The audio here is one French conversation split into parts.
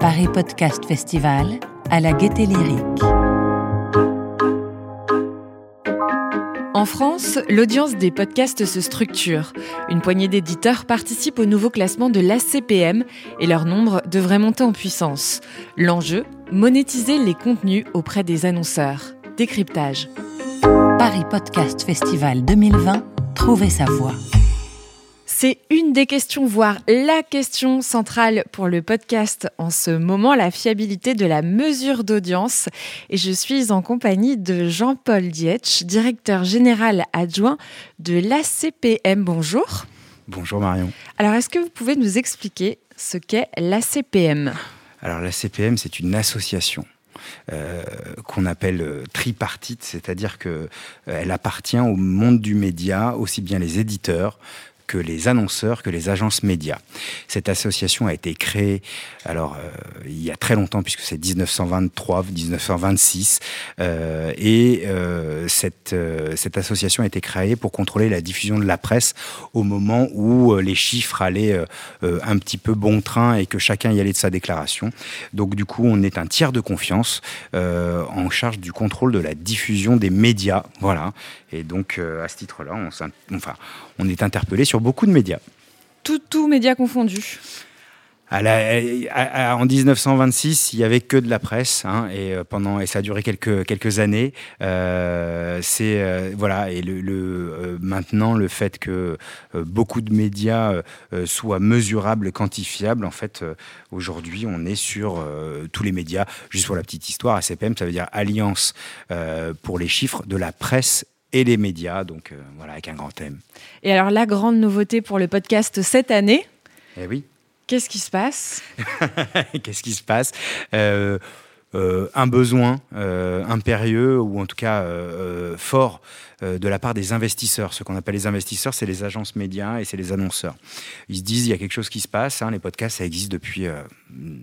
Paris Podcast Festival à la Gaieté Lyrique. En France, l'audience des podcasts se structure. Une poignée d'éditeurs participe au nouveau classement de l'ACPM et leur nombre devrait monter en puissance. L'enjeu Monétiser les contenus auprès des annonceurs. Décryptage. Paris Podcast Festival 2020, trouver sa voix. C'est une des questions, voire la question centrale pour le podcast en ce moment, la fiabilité de la mesure d'audience. Et je suis en compagnie de Jean-Paul Dietsch, directeur général adjoint de l'ACPM. Bonjour. Bonjour Marion. Alors, est-ce que vous pouvez nous expliquer ce qu'est l'ACPM Alors, l'ACPM, c'est une association. Euh, qu'on appelle euh, tripartite, c'est-à-dire qu'elle euh, appartient au monde du média, aussi bien les éditeurs que les annonceurs, que les agences médias. Cette association a été créée, alors euh, il y a très longtemps, puisque c'est 1923, 1926, euh, et euh, cette, cette association a été créée pour contrôler la diffusion de la presse au moment où les chiffres allaient un petit peu bon train et que chacun y allait de sa déclaration. Donc du coup, on est un tiers de confiance en charge du contrôle de la diffusion des médias, voilà. Et donc à ce titre-là, on, enfin, on est interpellé sur beaucoup de médias. Tout, tout médias confondus à la, en 1926, il y avait que de la presse, hein, et euh, pendant et ça a duré quelques quelques années. Euh, c'est euh, voilà et le, le euh, maintenant le fait que beaucoup de médias soient mesurables, quantifiables. En fait, aujourd'hui, on est sur tous les médias. Juste pour la petite histoire, ACPM, ça veut dire Alliance pour les chiffres de la presse et les médias, donc euh, voilà, avec un grand thème. Et alors, la grande nouveauté pour le podcast cette année Eh oui. Qu'est-ce qui se passe? Qu'est-ce qui se passe? Euh, euh, Un besoin impérieux, ou en tout cas fort, de la part des investisseurs. Ce qu'on appelle les investisseurs, c'est les agences médias et c'est les annonceurs. Ils se disent, il y a quelque chose qui se passe, hein, les podcasts, ça existe depuis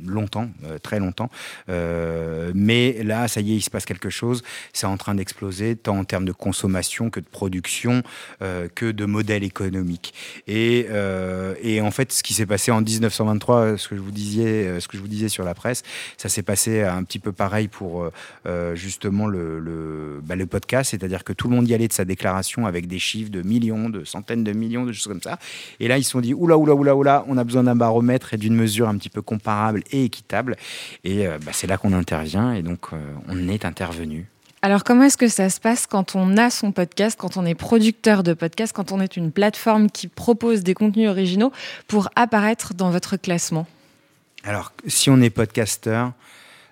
longtemps, euh, très longtemps. Euh, mais là, ça y est, il se passe quelque chose. C'est en train d'exploser, tant en termes de consommation que de production, euh, que de modèle économique. Et, en fait, ce qui s'est passé en 1923, ce que je vous disais, ce que je vous disais sur la presse, ça s'est passé un petit peu pareil pour justement le, bah, le podcast, c'est-à-dire que tout le monde y allait de sa déclaration avec des chiffres de millions, de centaines de millions, de choses comme ça. Et là, ils se sont dit, oula, oula, oula, oula, on a besoin d'un baromètre et d'une mesure un petit peu comparable et équitable. Et euh, bah, c'est là qu'on intervient et donc euh, on est intervenu. Alors comment est-ce que ça se passe quand on a son podcast, quand on est producteur de podcast, quand on est une plateforme qui propose des contenus originaux pour apparaître dans votre classement? Alors si on est podcasteur,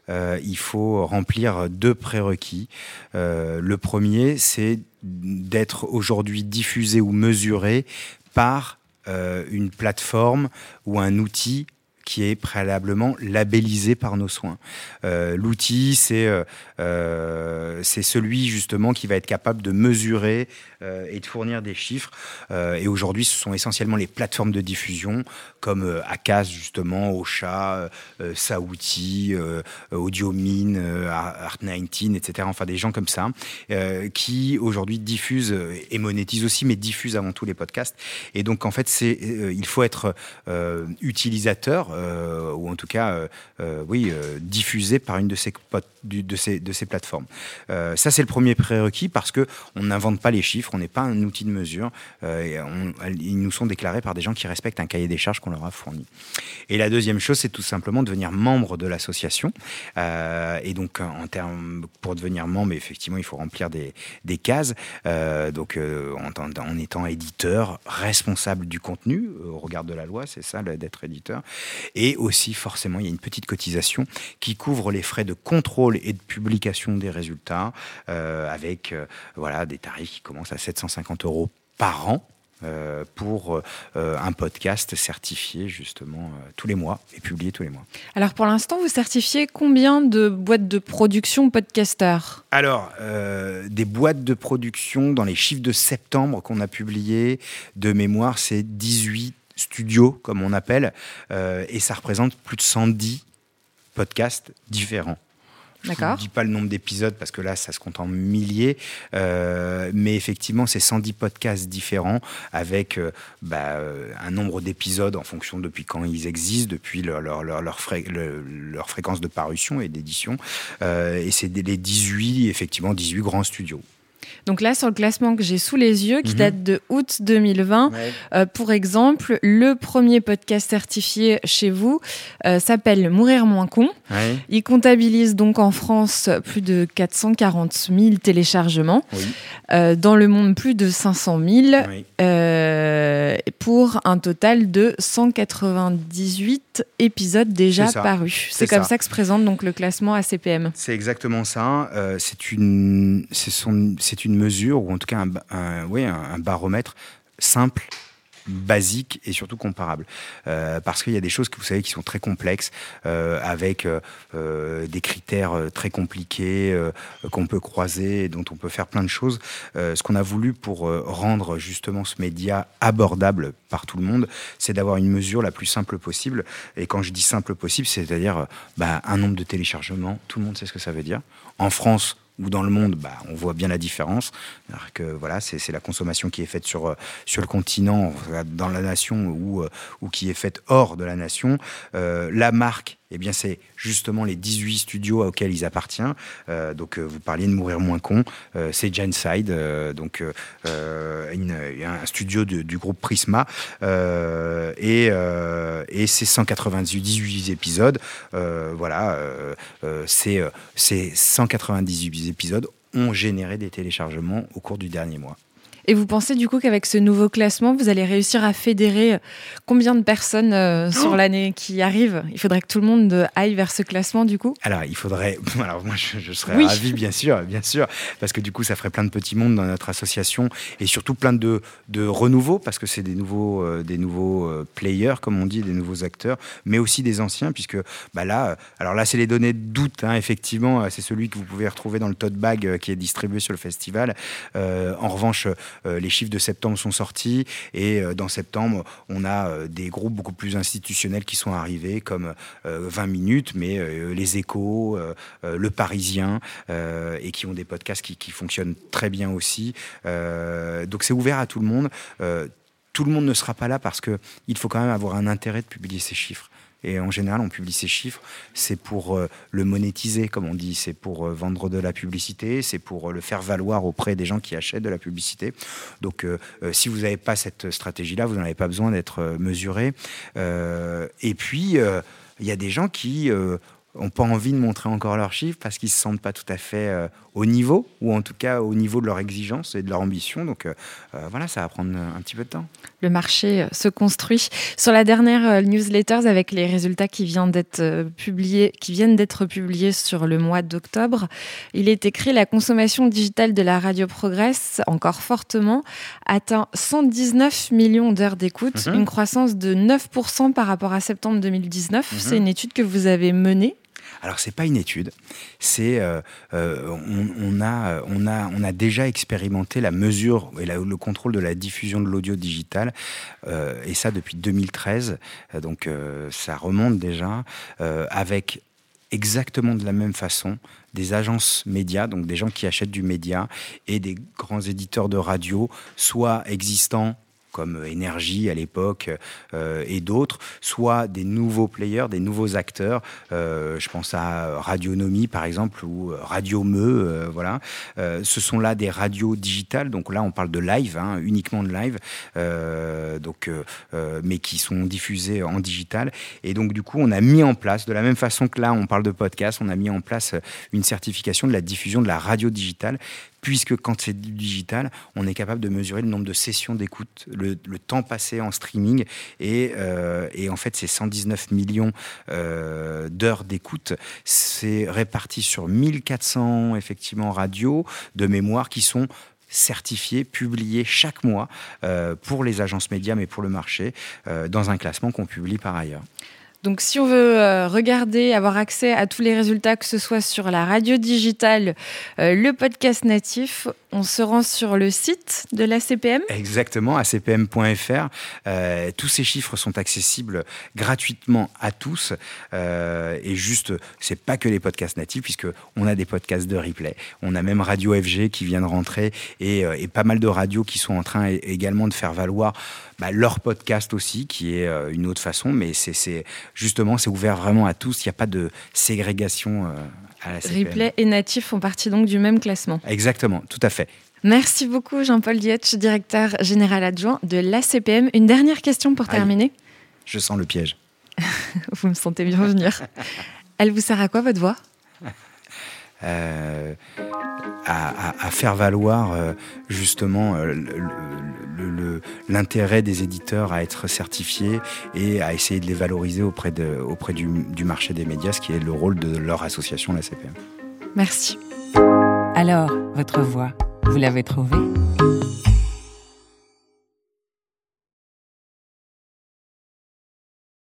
euh, il faut remplir deux prérequis. Euh, le premier, c'est d'être aujourd'hui diffusé ou mesuré par euh, une plateforme ou un outil qui est préalablement labellisé par nos soins. Euh, L'outil, c'est euh, euh, celui justement qui va être capable de mesurer euh, et de fournir des chiffres. Et aujourd'hui, ce sont essentiellement les plateformes de diffusion comme Acas justement, Ocha, Saouti, Audiomine, euh, Art19, etc. Enfin des gens comme ça qui aujourd'hui diffusent et monétisent aussi, mais diffusent avant tout les podcasts. Et donc en fait, il faut être utilisateur euh, ou en tout cas, euh, euh, oui, euh, diffusé par une de ces, plateformes. Euh, ça, c'est le premier prérequis parce que on n'invente pas les chiffres, on n'est pas un outil de mesure. Ils nous sont déclarés par des gens qui respectent un cahier des charges qu'on leur a fourni. Et la deuxième chose, c'est tout simplement devenir membre de l'association. Et donc, en termes pour devenir membre, effectivement, il faut remplir des, cases. Donc, en, étant éditeur, responsable du contenu au regard de la loi, c'est ça d'être éditeur. Et aussi, forcément, il y a une petite cotisation qui couvre les frais de contrôle et de publication des résultats, euh, avec euh, voilà des tarifs qui commencent à 750 euros par an. Euh, pour euh, un podcast certifié justement euh, tous les mois et publié tous les mois. Alors pour l'instant, vous certifiez combien de boîtes de production podcasters Alors, des boîtes de production dans les chiffres de septembre qu'on a publiés de mémoire, c'est 18 studios comme on appelle, euh, et ça représente plus de 110 podcasts différents. D'accord. Je ne dis pas le nombre d'épisodes parce que là, ça se compte en milliers. Euh, mais effectivement, c'est 110 podcasts différents avec euh, bah, un nombre d'épisodes en fonction depuis quand ils existent, depuis leur, leur, leur, leur, leur fréquence de parution et d'édition. et c'est les 18, effectivement, 18 grands studios. Donc là, sur le classement que j'ai sous les yeux, qui mhm. date de août 2020, euh, pour exemple, le premier podcast certifié chez vous euh, s'appelle Mourir moins con. Il comptabilise donc en France plus de 440 000 téléchargements. Euh, dans le monde, plus de 500 000. pour un total de 198 épisodes déjà parus. C'est comme ça. que se présente donc le classement ACPM. C'est exactement ça. c'est une, c'est une mesure, ou en tout cas un, un baromètre simple basique et surtout comparable. Euh, parce qu'il y a des choses que vous savez qui sont très complexes, euh, avec euh, des critères très compliqués qu'on peut croiser, dont on peut faire plein de choses. ce qu'on a voulu pour rendre justement ce média abordable par tout le monde, c'est d'avoir une mesure la plus simple possible. Et quand je dis simple possible, c'est-à-dire bah, un nombre de téléchargements, tout le monde sait ce que ça veut dire. En France, ou dans le monde, bah, on voit bien la différence. Que voilà, c'est la consommation qui est faite sur euh, sur le continent, dans la nation ou euh, ou qui est faite hors de la nation. Euh, la marque eh bien, c'est justement les 18 studios auxquels ils appartiennent. Donc, vous parliez de Mourir moins con. Euh, c'est Genside, donc un studio du groupe Prisma. et, et c'est 198 épisodes. voilà, c'est 198 épisodes ont généré des téléchargements au cours du dernier mois. Et vous pensez du coup qu'avec ce nouveau classement, vous allez réussir à fédérer euh, combien de personnes euh, sur l'année qui arrive? Il faudrait que tout le monde euh, aille vers ce classement du coup? Alors, il faudrait. Alors, moi, je, serais ravi, bien sûr, bien sûr, parce que du coup, ça ferait plein de petits mondes dans notre association et surtout plein de, de renouveaux, parce que c'est des nouveaux, des nouveaux players, comme on dit, des nouveaux acteurs, mais aussi des anciens, puisque bah là, alors là, c'est les données d'août, hein, effectivement, c'est celui que vous pouvez retrouver dans le tote bag qui est distribué sur le festival. en revanche, euh, les chiffres de septembre sont sortis et euh, dans septembre, on a euh, des groupes beaucoup plus institutionnels qui sont arrivés, comme 20 minutes, mais les échos, le Parisien, et qui ont des podcasts qui, qui fonctionnent très bien aussi. donc c'est ouvert à tout le monde tout le monde ne sera pas là parce qu'il faut quand même avoir un intérêt de publier ces chiffres. Et en général, on publie ces chiffres, c'est pour euh, le monétiser, comme on dit, c'est pour euh, vendre de la publicité, c'est pour euh, le faire valoir auprès des gens qui achètent de la publicité. Donc, si vous n'avez pas cette stratégie-là, vous n'en avez pas besoin d'être mesuré. et puis, il y a des gens qui n'ont pas envie de montrer encore leurs chiffres parce qu'ils ne se sentent pas tout à fait au niveau, ou en tout cas au niveau de leur exigence et de leur ambition. Donc voilà, ça va prendre un petit peu de temps le marché euh, se construit. Sur la dernière euh, newsletter avec les résultats qui viennent d'être euh, publiés, qui viennent d'être publiés sur le mois d'octobre, il est écrit la consommation digitale de la radio progresse encore fortement, atteint 119 millions d'heures d'écoute, mhm. une croissance de 9% par rapport à septembre 2019. Mhm. C'est une étude que vous avez menée. Alors c'est pas une étude, c'est euh, euh, on, a on a on a déjà expérimenté la mesure et le contrôle de la diffusion de l'audio digital euh, et ça depuis 2013. Donc ça remonte déjà avec exactement de la même façon des agences médias, donc des gens qui achètent du média, et des grands éditeurs de radio, soit existants comme Énergie à l'époque euh, et d'autres, soit des nouveaux players, des nouveaux acteurs. Euh, je pense à Radionomie par exemple ou Radio Me, euh, voilà. ce sont là des radios digitales, donc là on parle de live, hein, uniquement de live, donc mais qui sont diffusées en digital. Et donc du coup on a mis en place, de la même façon que là on parle de podcast, on a mis en place une certification de la diffusion de la radio digitale puisque quand c'est digital, on est capable de mesurer le nombre de sessions d'écoute, le, temps passé en streaming, et, euh, en fait, c'est 119 millions euh, d'heures d'écoute. C'est réparti sur 1400 effectivement radios de mémoire qui sont certifiés, publiés chaque mois euh, pour les agences médias, mais pour le marché, dans un classement qu'on publie par ailleurs. Donc si on veut euh, regarder, avoir accès à tous les résultats, que ce soit sur la radio digitale, euh, le podcast natif, on se rend sur le site de l'ACPM Exactement, acpm.fr. Euh, tous ces chiffres sont accessibles gratuitement à tous. Et juste, c'est pas que les podcasts natifs, puisque on a des podcasts de replay. On a même Radio FG qui vient de rentrer et, pas mal de radios qui sont en train également de faire valoir bah, leur podcast aussi, qui est une autre façon. Mais c'est justement, c'est ouvert vraiment à tous. Il n'y a pas de ségrégation euh, à la CPM. Replay et natif font partie donc du même classement. Exactement, tout à fait. Merci beaucoup Jean-Paul Dietsch, directeur général adjoint de l'ACPM. Une dernière question pour terminer. Je sens le piège. Vous me sentez bien venir. Elle vous sert à quoi votre voix? Euh, à, à- à faire valoir euh, justement euh, le- le- l'intérêt des éditeurs à être certifiés et à essayer de les valoriser auprès, auprès du marché des médias, ce qui est le rôle de leur association, la CPM. Merci. Alors, votre voix, vous l'avez trouvée?